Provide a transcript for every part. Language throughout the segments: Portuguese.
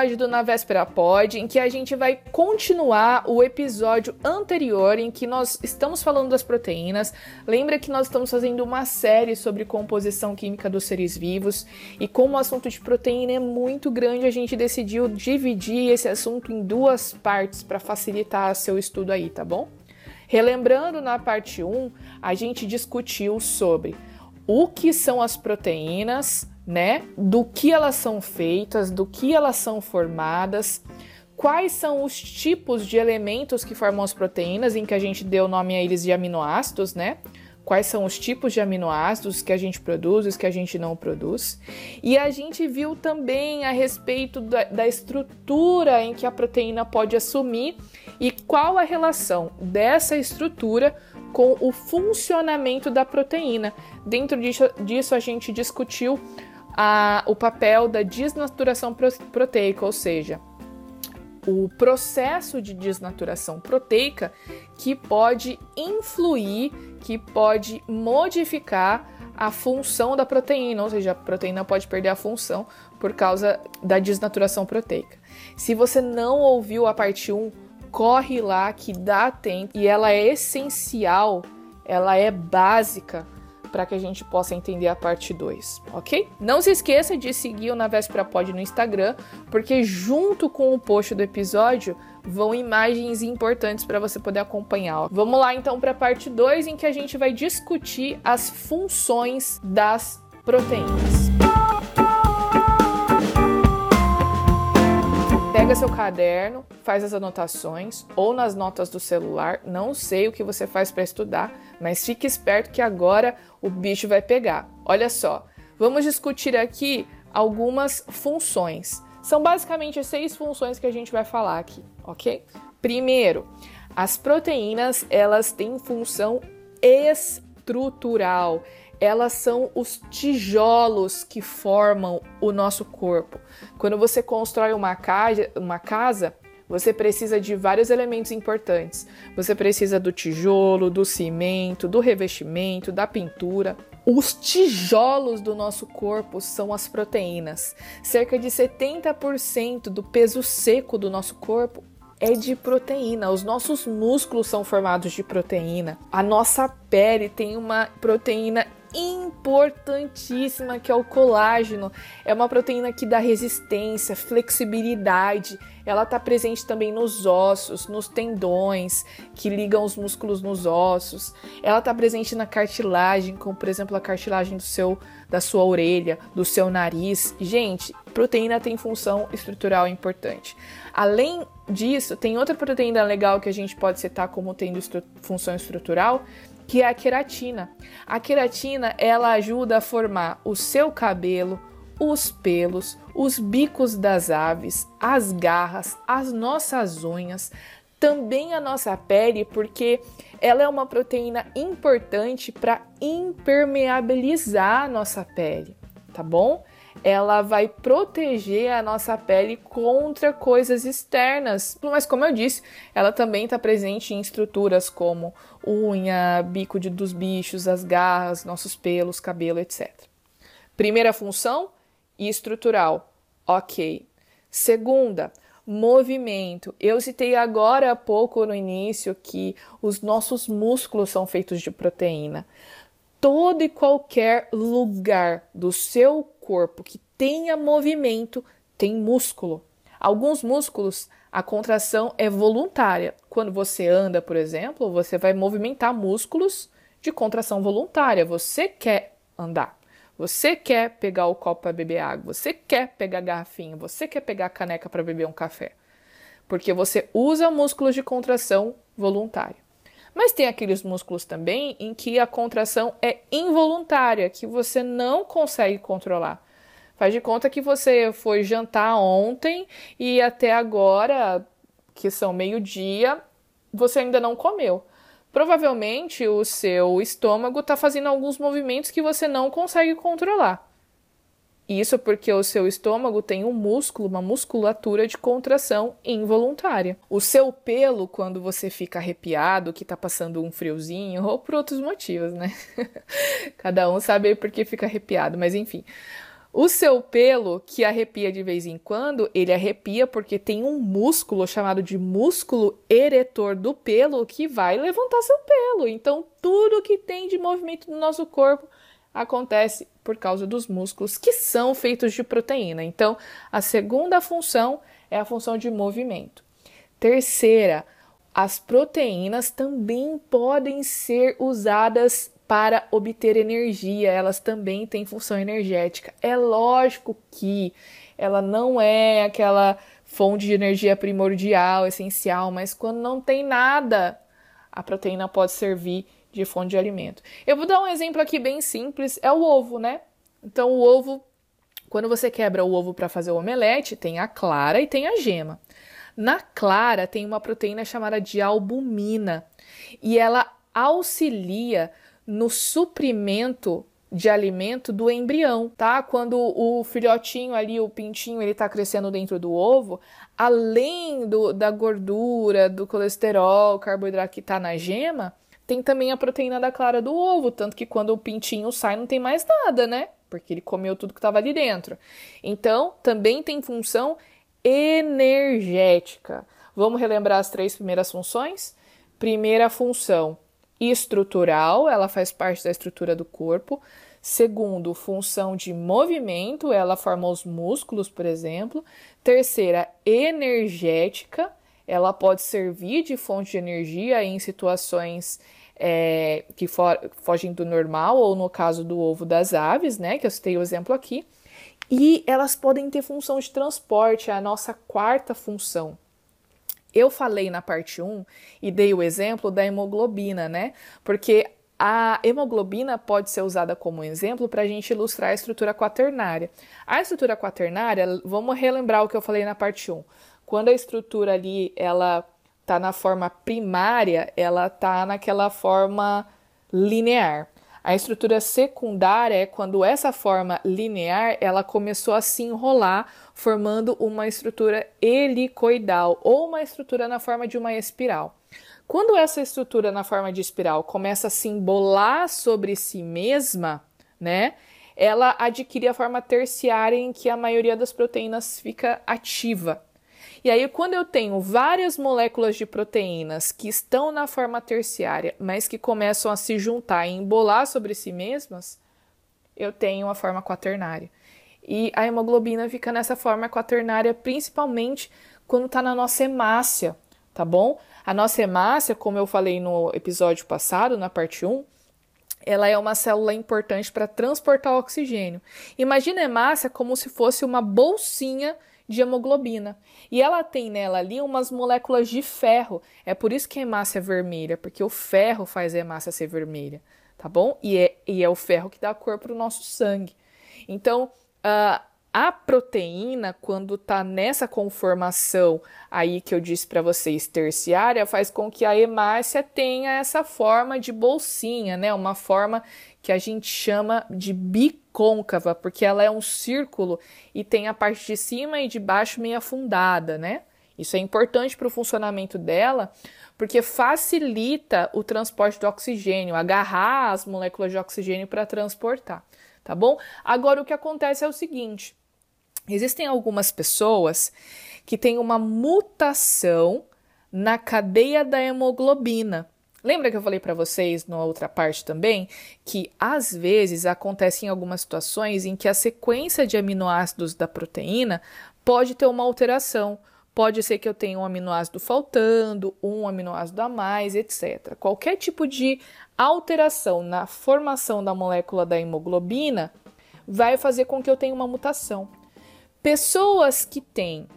episódio do Na Véspera Pod, em que a gente vai continuar o episódio anterior, em que nós estamos falando das proteínas. Lembra que nós estamos fazendo uma série sobre composição química dos seres vivos, e como o assunto de proteína é muito grande, a gente decidiu dividir esse assunto em duas partes para facilitar seu estudo aí, tá bom? Relembrando, na parte 1, a gente discutiu sobre o que são as proteínas, né? Do que elas são feitas, do que elas são formadas, quais são os tipos de elementos que formam as proteínas, em que a gente deu nome a eles de aminoácidos, né? Quais são os tipos de aminoácidos que a gente produz, os que a gente não produz. E a gente viu também a respeito da, da estrutura em que a proteína pode assumir e qual a relação dessa estrutura com o funcionamento da proteína. Dentro disso, disso a gente discutiu a, o papel da desnaturação proteica, ou seja, o processo de desnaturação proteica que pode influir, que pode modificar a função da proteína, ou seja, a proteína pode perder a função por causa da desnaturação proteica. Se você não ouviu a parte 1, corre lá que dá tempo e ela é essencial, ela é básica para que a gente possa entender a parte 2, ok? Não se esqueça de seguir o Na Véspera Pod no Instagram, porque junto com o post do episódio vão imagens importantes para você poder acompanhar. Vamos lá então para a parte 2, em que a gente vai discutir as funções das proteínas. Pega seu caderno, faz as anotações ou nas notas do celular. Não sei o que você faz para estudar, mas fique esperto que agora o bicho vai pegar. Olha só, vamos discutir aqui algumas funções. São basicamente seis funções que a gente vai falar aqui, ok? Primeiro, as proteínas elas têm função estrutural elas são os tijolos que formam o nosso corpo. Quando você constrói uma casa, uma casa, você precisa de vários elementos importantes. Você precisa do tijolo, do cimento, do revestimento, da pintura. Os tijolos do nosso corpo são as proteínas. Cerca de 70% do peso seco do nosso corpo é de proteína. Os nossos músculos são formados de proteína. A nossa pele tem uma proteína importantíssima que é o colágeno. É uma proteína que dá resistência, flexibilidade. Ela está presente também nos ossos, nos tendões que ligam os músculos nos ossos. Ela está presente na cartilagem, como por exemplo a cartilagem do seu, da sua orelha, do seu nariz. Gente, proteína tem função estrutural importante. Além disso, tem outra proteína legal que a gente pode citar como tendo estru função estrutural, que é a queratina. A queratina, ela ajuda a formar o seu cabelo, os pelos, os bicos das aves, as garras, as nossas unhas, também a nossa pele, porque ela é uma proteína importante para impermeabilizar a nossa pele, tá bom? Ela vai proteger a nossa pele contra coisas externas. Mas, como eu disse, ela também está presente em estruturas como unha, bico de, dos bichos, as garras, nossos pelos, cabelo, etc. Primeira função, estrutural. Ok. Segunda, movimento. Eu citei agora há pouco no início que os nossos músculos são feitos de proteína. Todo e qualquer lugar do seu corpo que tenha movimento tem músculo. Alguns músculos, a contração é voluntária. Quando você anda, por exemplo, você vai movimentar músculos de contração voluntária. Você quer andar. Você quer pegar o copo para beber água, você quer pegar a garrafinha, você quer pegar a caneca para beber um café. Porque você usa músculos de contração voluntária. Mas tem aqueles músculos também em que a contração é involuntária, que você não consegue controlar. Faz de conta que você foi jantar ontem e até agora, que são meio-dia, você ainda não comeu. Provavelmente o seu estômago está fazendo alguns movimentos que você não consegue controlar. Isso porque o seu estômago tem um músculo, uma musculatura de contração involuntária. O seu pelo, quando você fica arrepiado, que tá passando um friozinho, ou por outros motivos, né? Cada um sabe por que fica arrepiado, mas enfim. O seu pelo, que arrepia de vez em quando, ele arrepia porque tem um músculo chamado de músculo eretor do pelo que vai levantar seu pelo. Então, tudo que tem de movimento no nosso corpo acontece por causa dos músculos que são feitos de proteína. Então, a segunda função é a função de movimento. Terceira, as proteínas também podem ser usadas para obter energia, elas também têm função energética. É lógico que ela não é aquela fonte de energia primordial, essencial, mas quando não tem nada, a proteína pode servir de fonte de alimento. Eu vou dar um exemplo aqui bem simples, é o ovo, né? Então o ovo, quando você quebra o ovo para fazer o omelete, tem a clara e tem a gema. Na clara tem uma proteína chamada de albumina e ela auxilia no suprimento de alimento do embrião, tá? Quando o filhotinho ali, o pintinho, ele tá crescendo dentro do ovo, além do, da gordura, do colesterol, carboidrato que tá na gema, tem também a proteína da clara do ovo, tanto que quando o pintinho sai não tem mais nada, né? Porque ele comeu tudo que estava ali dentro. Então, também tem função energética. Vamos relembrar as três primeiras funções? Primeira função, estrutural, ela faz parte da estrutura do corpo. Segundo, função de movimento, ela forma os músculos, por exemplo. Terceira, energética, ela pode servir de fonte de energia em situações é, que fogem do normal, ou no caso do ovo das aves, né, que eu citei o exemplo aqui. E elas podem ter função de transporte, é a nossa quarta função. Eu falei na parte 1 e dei o exemplo da hemoglobina, né? Porque a hemoglobina pode ser usada como exemplo para a gente ilustrar a estrutura quaternária. A estrutura quaternária, vamos relembrar o que eu falei na parte 1. Quando a estrutura ali ela está na forma primária, ela está naquela forma linear. A estrutura secundária é quando essa forma linear ela começou a se enrolar, formando uma estrutura helicoidal ou uma estrutura na forma de uma espiral. Quando essa estrutura na forma de espiral começa a se embolar sobre si mesma, né, ela adquire a forma terciária em que a maioria das proteínas fica ativa. E aí, quando eu tenho várias moléculas de proteínas que estão na forma terciária, mas que começam a se juntar e embolar sobre si mesmas, eu tenho a forma quaternária. E a hemoglobina fica nessa forma quaternária, principalmente quando está na nossa hemácia, tá bom? A nossa hemácia, como eu falei no episódio passado, na parte 1, ela é uma célula importante para transportar oxigênio. Imagina a hemácia como se fosse uma bolsinha de hemoglobina. E ela tem nela ali umas moléculas de ferro. É por isso que a hemácia é vermelha, porque o ferro faz a hemácia ser vermelha, tá bom? E é, e é o ferro que dá cor para o nosso sangue. Então, uh, a proteína, quando está nessa conformação aí que eu disse para vocês, terciária, faz com que a hemácia tenha essa forma de bolsinha, né? Uma forma que a gente chama de bicôncava, porque ela é um círculo e tem a parte de cima e de baixo meio afundada, né? Isso é importante para o funcionamento dela, porque facilita o transporte do oxigênio, agarrar as moléculas de oxigênio para transportar, tá bom? Agora o que acontece é o seguinte: existem algumas pessoas que têm uma mutação na cadeia da hemoglobina. Lembra que eu falei para vocês na outra parte também que às vezes acontecem algumas situações em que a sequência de aminoácidos da proteína pode ter uma alteração. Pode ser que eu tenha um aminoácido faltando, um aminoácido a mais, etc. Qualquer tipo de alteração na formação da molécula da hemoglobina vai fazer com que eu tenha uma mutação. Pessoas que têm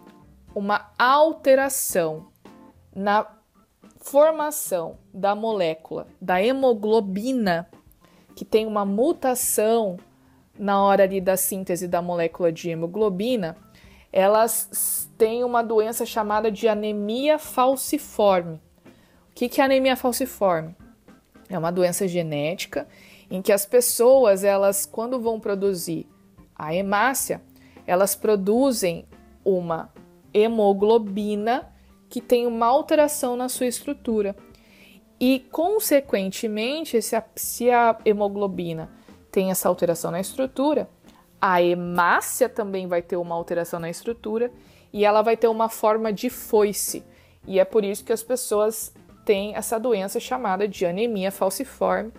uma alteração na formação da molécula da hemoglobina, que tem uma mutação na hora ali da síntese da molécula de hemoglobina, elas têm uma doença chamada de anemia falciforme. O que é anemia falciforme? É uma doença genética em que as pessoas, elas, quando vão produzir a hemácia, elas produzem uma hemoglobina que tem uma alteração na sua estrutura. E, consequentemente, se a, se a hemoglobina tem essa alteração na estrutura, A hemácia também vai ter uma alteração na estrutura e ela vai ter uma forma de foice. E é por isso que as pessoas têm essa doença chamada de anemia falciforme.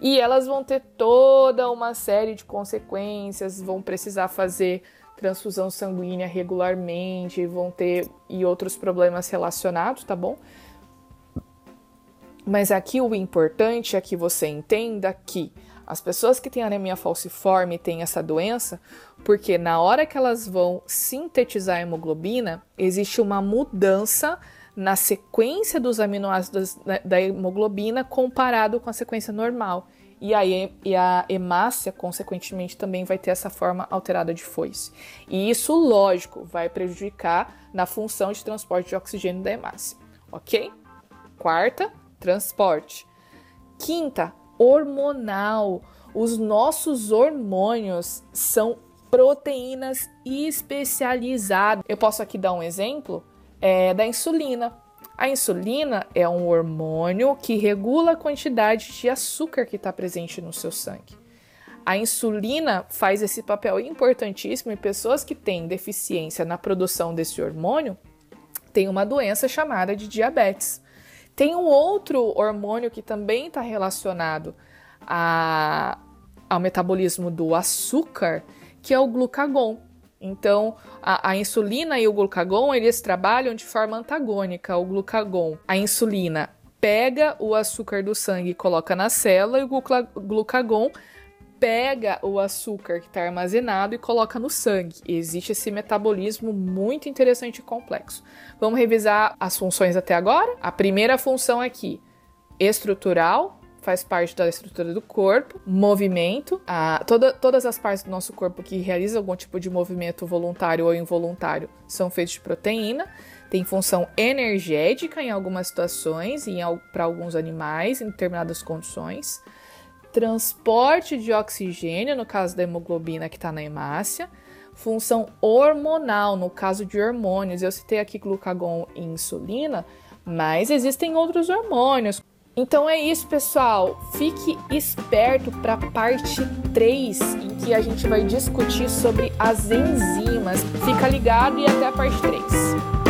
E elas vão ter toda uma série de consequências, vão precisar fazer transfusão sanguínea regularmente, vão ter e outros problemas relacionados, tá bom? Mas aqui o importante é que você entenda que as pessoas que têm anemia falciforme têm essa doença porque na hora que elas vão sintetizar a hemoglobina, existe uma mudança na sequência dos aminoácidos da hemoglobina comparado com a sequência normal. E a, e a hemácia, consequentemente, também vai ter essa forma alterada de foice. E isso, lógico, vai prejudicar na função de transporte de oxigênio da hemácia. Ok? Quarta, transporte. Quinta, hormonal. Os nossos hormônios são proteínas especializadas. Eu posso aqui dar um exemplo é, da insulina. A insulina é um hormônio que regula a quantidade de açúcar que está presente no seu sangue. A insulina faz esse papel importantíssimo e pessoas que têm deficiência na produção desse hormônio têm uma doença chamada de diabetes. Tem um outro hormônio que também está relacionado a, ao metabolismo do açúcar, que é o glucagon. Então, a, a, insulina e o glucagon, eles trabalham de forma antagônica. O glucagon, a insulina pega o açúcar do sangue e coloca na célula, e o glucagon pega o açúcar que está armazenado e coloca no sangue. Existe esse metabolismo muito interessante e complexo. Vamos revisar as funções até agora? A primeira função aqui, estrutural, faz parte da estrutura do corpo, movimento, a, toda, todas as partes do nosso corpo que realizam algum tipo de movimento voluntário ou involuntário são feitas de proteína, tem função energética em algumas situações e para alguns animais em determinadas condições transporte de oxigênio, no caso da hemoglobina que está na hemácia, função hormonal, no caso de hormônios. Eu citei aqui glucagon e insulina, mas existem outros hormônios. Então é isso, pessoal. Fique esperto para parte 3, em que a gente vai discutir sobre as enzimas. Fica ligado e até a parte 3.